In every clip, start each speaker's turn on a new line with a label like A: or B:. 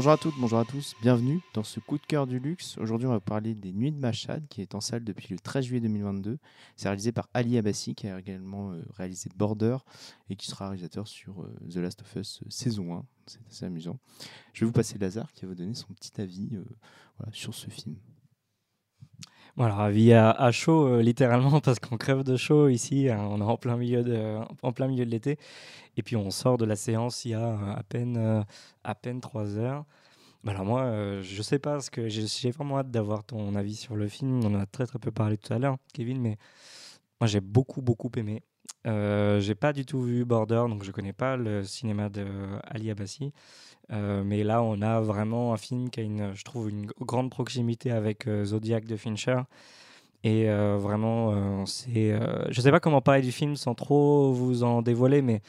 A: Bonjour à toutes, bonjour à tous, bienvenue dans ce coup de cœur du luxe. Aujourd'hui, on va parler des Nuits de Machad qui est en salle depuis le 13 juillet 2022. C'est réalisé par Ali Abassi qui a également euh, réalisé Border et qui sera réalisateur sur euh, The Last of Us euh, saison 1. C'est assez amusant. Je vais vous passer Lazare qui va vous donner son petit avis sur ce film.
B: Voilà, avis à, chaud, littéralement, parce qu'on crève de chaud ici. Hein, on est en plein milieu de, en plein milieu de l'été. Et puis on sort de la séance il y a euh, à peine, euh, à peine 3 heures. Bah, alors moi, euh, je sais pas, que j'ai vraiment hâte d'avoir ton avis sur le film. On en a très très peu parlé tout à l'heure, Kevin, mais moi j'ai beaucoup beaucoup aimé. Euh, j'ai pas du tout vu Border, donc je connais pas le cinéma de Ali Abassi. mais là, on a vraiment un film qui a, une, je trouve, une grande proximité avec Zodiac de Fincher. Et vraiment, c'est, je sais pas comment parler du film sans trop vous en dévoiler, mais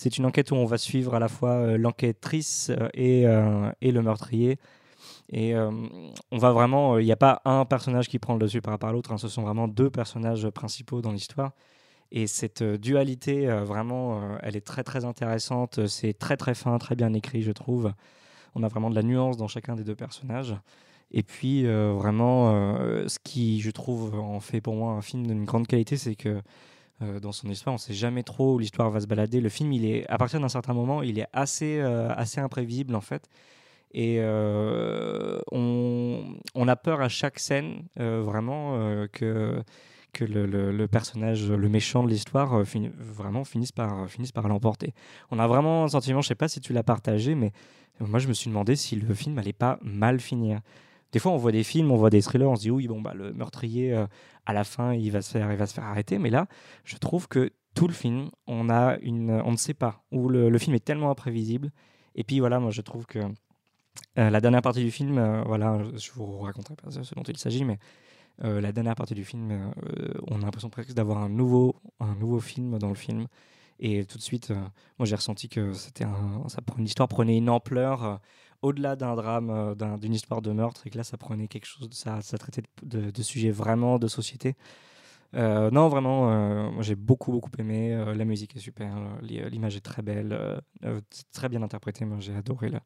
B: c'est une enquête où on va suivre à la fois euh, l'enquêtrice euh, et, euh, et, le meurtrier. Et on va vraiment, il n'y a pas un personnage qui prend le dessus par rapport à l'autre, hein. ce sont vraiment deux personnages principaux dans l'histoire. Et cette dualité, vraiment, elle est très très intéressante. C'est très très fin, très bien écrit, je trouve. On a vraiment de la nuance dans chacun des deux personnages. Et puis, vraiment, ce qui, je trouve, en fait pour moi un film d'une grande qualité, c'est que euh, dans son histoire. On ne sait jamais trop où l'histoire va se balader. Le film, il est, à partir d'un certain moment, il est assez, euh, assez imprévisible en fait. Et euh, on, a peur à chaque scène, vraiment, que, que le, le, personnage, le méchant de l'histoire, vraiment finisse par, finisse par l'emporter. On a vraiment un sentiment, je ne sais pas si tu l'as partagé, mais moi je me suis demandé si le film allait pas mal finir. Des fois, on voit des films, on voit des thrillers, on se dit oui, bon, bah, le meurtrier, euh, à la fin, il va, se faire, il va se faire arrêter. Mais là, je trouve que tout le film, on, a une, on ne sait pas, où le, film est tellement imprévisible. Et puis voilà, moi, je trouve que euh, la dernière partie du film, euh, voilà, je vous raconterai pas ce dont il s'agit, mais la dernière partie du film, on a l'impression presque d'avoir un nouveau, un nouveau film dans le film. Et tout de suite, moi j'ai ressenti que c'était un, ça, une histoire prenait une ampleur au-delà d'un drame, euh, d'une histoire de meurtre, et que là, ça prenait quelque chose, ça, ça traitait de, sujets vraiment de société. Euh, non, vraiment, euh, j'ai beaucoup, beaucoup aimé. la musique est super, l'image est très belle, très bien interprétée. Moi j'ai adoré le,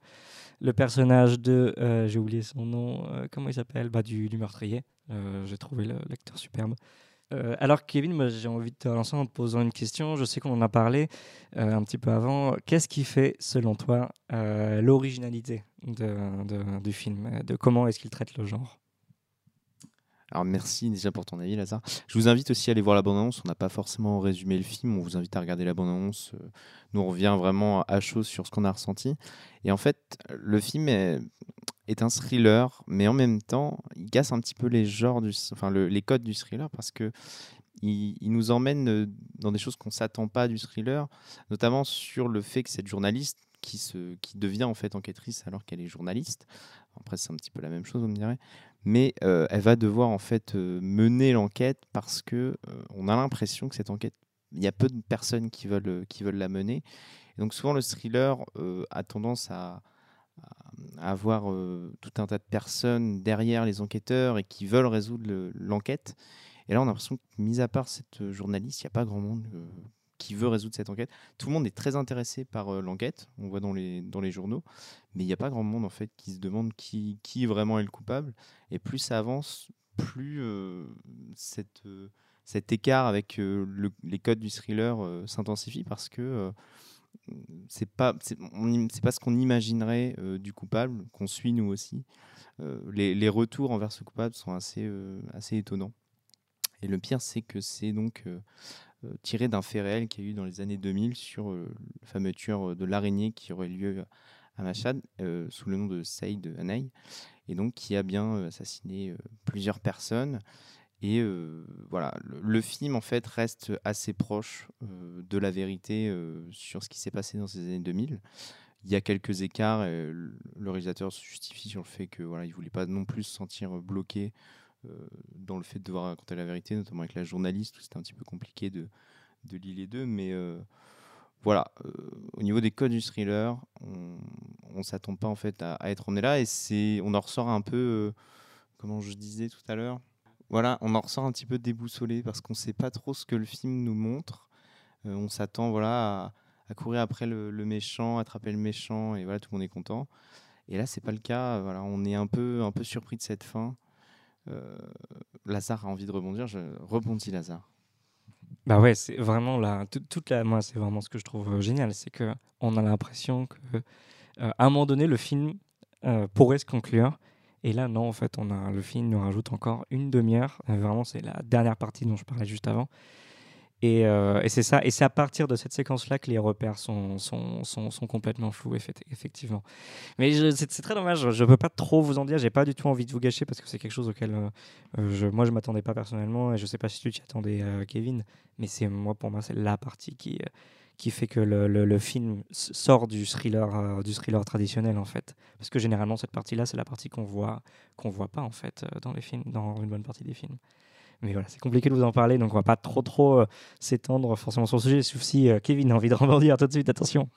B: le, personnage de, j'ai oublié son nom, comment il s'appelle? Bah, du, meurtrier. j'ai trouvé l'acteur superbe. Euh, alors Kevin, j'ai envie de te lancer en te posant une question. Je sais qu'on en a parlé euh, un petit peu avant. Qu'est-ce qui fait, selon toi, euh, l'originalité du film? De comment est-ce qu'il traite le genre?
A: Alors merci déjà pour ton avis Lazare. Je vous invite aussi à aller voir la bande-annonce. On n'a pas forcément résumé le film. On vous invite à regarder la bande-annonce. Nous on revient vraiment à chaud sur ce qu'on a ressenti. Et en fait, le film est, un thriller, mais en même temps, il casse un petit peu les genres, du, enfin les codes du thriller parce que il, nous emmène euh, dans des choses qu'on s'attend pas du thriller, notamment sur le fait que cette journaliste qui, se, qui devient en fait enquêtrice alors qu'elle est journaliste, après c'est un petit peu la même chose on me dirait, mais euh, elle va devoir en fait euh, mener l'enquête parce que on a l'impression que cette enquête, il y a peu de personnes qui veulent, qui veulent la mener. Et donc souvent le thriller a tendance à, avoir euh, tout un tas de personnes derrière les enquêteurs et qui veulent résoudre l'enquête. et là, on a l'impression que, mis à part cette journaliste, il n'y a pas grand monde euh, qui veut résoudre cette enquête. Tout le monde est très intéressé par euh, l'enquête, on voit dans les, dans les journaux, mais il n'y a pas grand monde en fait qui se demande qui, vraiment est le coupable. Et plus ça avance, plus cette, cet écart avec les codes du thriller s'intensifie parce que c'est pas c'est pas ce qu'on imaginerait euh, du coupable qu'on suit nous aussi euh, les, les, retours envers ce coupable sont assez euh, assez étonnants et le pire c'est que c'est donc tiré d'un fait réel qui a eu dans les années 2000 sur le fameux tueur de l'araignée qui aurait lieu à Machad sous le nom de Saïd Hanay et donc qui a bien assassiné plusieurs personnes et euh, voilà, le, film en fait reste assez proche euh, de la vérité euh, sur ce qui s'est passé dans ces années 2000. Il y a quelques écarts. Et le réalisateur se justifie sur le fait que voilà, il voulait pas non plus se sentir bloqué dans le fait de devoir raconter la vérité, notamment avec la journaliste, où c'était un petit peu compliqué de, de lier les deux. Mais voilà, au niveau des codes du thriller, on, ne s'attend pas en fait à, à être emmené là, et on en ressort un peu, comment je disais tout à l'heure, voilà, on en ressort un petit peu déboussolé parce qu'on ne sait pas trop ce que le film nous montre. Euh, on s'attend voilà, à, courir après le, méchant, attraper le méchant, et voilà, tout le monde est content. Et là, c'est pas le cas. Voilà, on est un peu, un peu surpris de cette fin. Lazare a envie de rebondir. Je rebondis, Lazare.
B: Bah ouais, c'est vraiment là, toute la, moi, c'est vraiment ce que je trouve génial, c'est que on a l'impression que à un moment donné, le film pourrait se conclure. Et là, non, en fait, on a, le film nous rajoute encore une demi-heure. vraiment, c'est la dernière partie dont je parlais juste avant. Euh, et, c'est ça. Et c'est à partir de cette séquence-là que les repères sont, sont, sont, complètement flous, effectivement. Mais c'est très dommage. Je ne peux pas trop vous en dire. J'ai pas du tout envie de vous gâcher parce que c'est quelque chose auquel euh, euh, je, moi je m'attendais pas personnellement et je sais pas si tu t'y attendais, Kevin. Mais c'est moi pour moi c'est la partie qui qui fait que le, le, film sort du thriller du thriller traditionnel en fait. Parce que généralement cette partie-là c'est la partie qu'on voit qu'on voit pas en fait dans les films, dans une bonne partie des films. Mais voilà, c'est compliqué de vous en parler, donc on va pas trop trop euh, s'étendre forcément sur le sujet, sauf si euh, Kevin a envie de rebondir tout de suite, attention.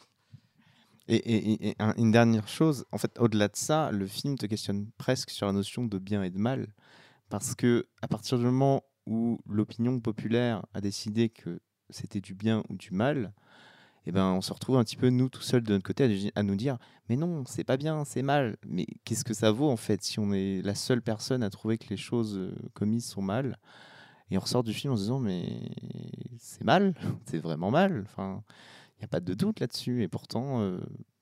A: Et, une dernière chose, en fait, au-delà de ça, le film te questionne presque sur la notion de bien et de mal, parce que à partir du moment où l'opinion populaire a décidé que c'était du bien ou du mal, eh ben, on se retrouve un petit peu, nous, tout seuls de notre côté, à, nous dire Mais non, c'est pas bien, c'est mal. Mais qu'est-ce que ça vaut, en fait, si on est la seule personne à trouver que les choses euh, commises sont mal? Et on ressort du film en se disant Mais c'est mal, c'est vraiment mal. Enfin, il n'y a pas de doute là-dessus. Et pourtant, euh,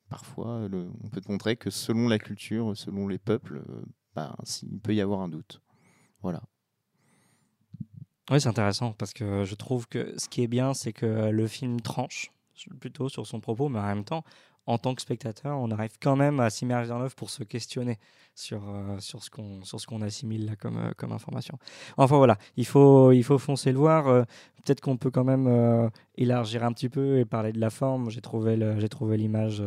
A: parfois, on peut montrer que selon la culture, selon les peuples, euh, ben, il peut y avoir un doute. Voilà.
B: Oui, c'est intéressant parce que je trouve que ce qui est bien, c'est que le film tranche plutôt sur son propos, mais en même temps, en tant que spectateur, on arrive quand même à s'immerger dans l'œuvre pour se questionner sur, euh, sur ce qu'on assimile là comme, euh, comme information. Enfin voilà, il faut, il faut foncer le voir. Euh, peut-être qu'on peut quand même élargir un petit peu et parler de la forme. J'ai trouvé l'image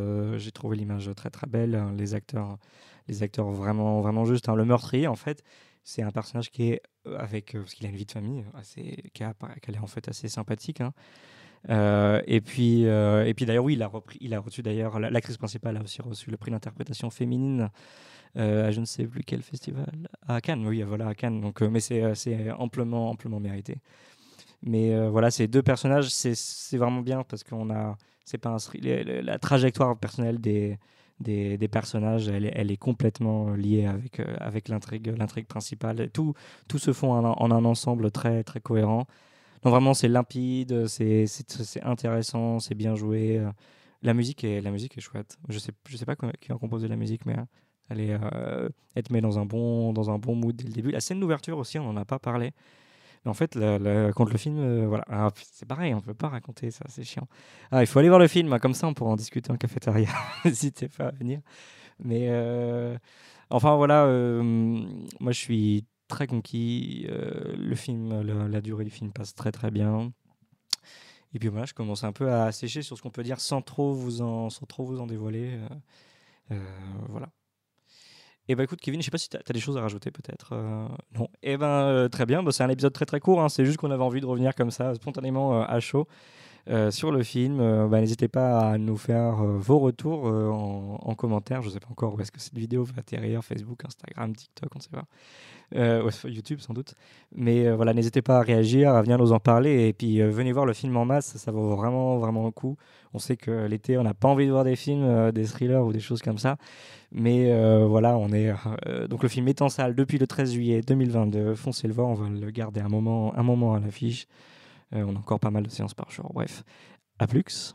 B: très très belle. Hein. Les acteurs les acteurs vraiment vraiment justes. Hein. Le meurtrier en fait, c'est un personnage qui est avec parce qu'il a une vie de famille assez qui, a, qui est en fait assez sympathique. Hein. Euh, et puis, euh, et puis d'ailleurs, oui, il a, reçu d'ailleurs, l'actrice principale a aussi reçu le prix d'interprétation féminine euh, à je ne sais plus quel festival, à Cannes, oui, voilà, à Cannes. Donc, mais c'est amplement, amplement mérité. Mais voilà, ces deux personnages, c'est vraiment bien parce qu'on a, c'est pas la trajectoire personnelle des, des, personnages, elle, elle, est complètement liée avec, avec l'intrigue, l'intrigue principale. Tout, tout se fond en, en, un ensemble très, très cohérent. Non, vraiment, c'est limpide, c'est intéressant, c'est bien joué. Euh. La musique est, la musique est chouette. Je sais, je sais pas qui a composé la musique, mais elle, est, euh, elle te met dans un, bon, dans un bon mood dès le début. La scène d'ouverture aussi, on n'en a pas parlé. Mais en fait, quand le film, euh, voilà, ah, c'est pareil, on ne peut pas raconter ça, c'est chiant. Ah, il faut aller voir le film, comme ça on pourra en discuter en cafétéria. N'hésitez pas à venir. Mais enfin voilà, moi je suis très conquis. Euh, le film, la, durée du film passe très très bien. Et puis voilà, je commence un peu à sécher sur ce qu'on peut dire sans trop vous en, sans trop vous en dévoiler. Euh, euh, voilà. Et eh ben écoute Kevin, je sais pas si tu as, des choses à rajouter peut-être. non. Et eh ben très bien, bah, c'est un épisode très très court, hein. c'est juste qu'on avait envie de revenir comme ça spontanément à chaud. Euh, sur le film. Euh, bah, n'hésitez pas à nous faire euh, vos retours en, commentaire. Je ne sais pas encore où est-ce que cette vidéo va atterrir, Facebook, Instagram, TikTok, on ne sait pas. YouTube sans doute. Mais voilà, n'hésitez pas à réagir, à venir nous en parler. Et puis venez voir le film en masse, ça vaut vraiment, vraiment le coup. On sait que l'été, on n'a pas envie de voir des films, des thrillers ou des choses comme ça. Mais voilà, on est. donc le film est en salle depuis le 13 juillet 2022. Foncez le voir, on va le garder un moment, un moment à l'affiche. Euh, on a encore pas mal de séances par jour. Bref, à plus.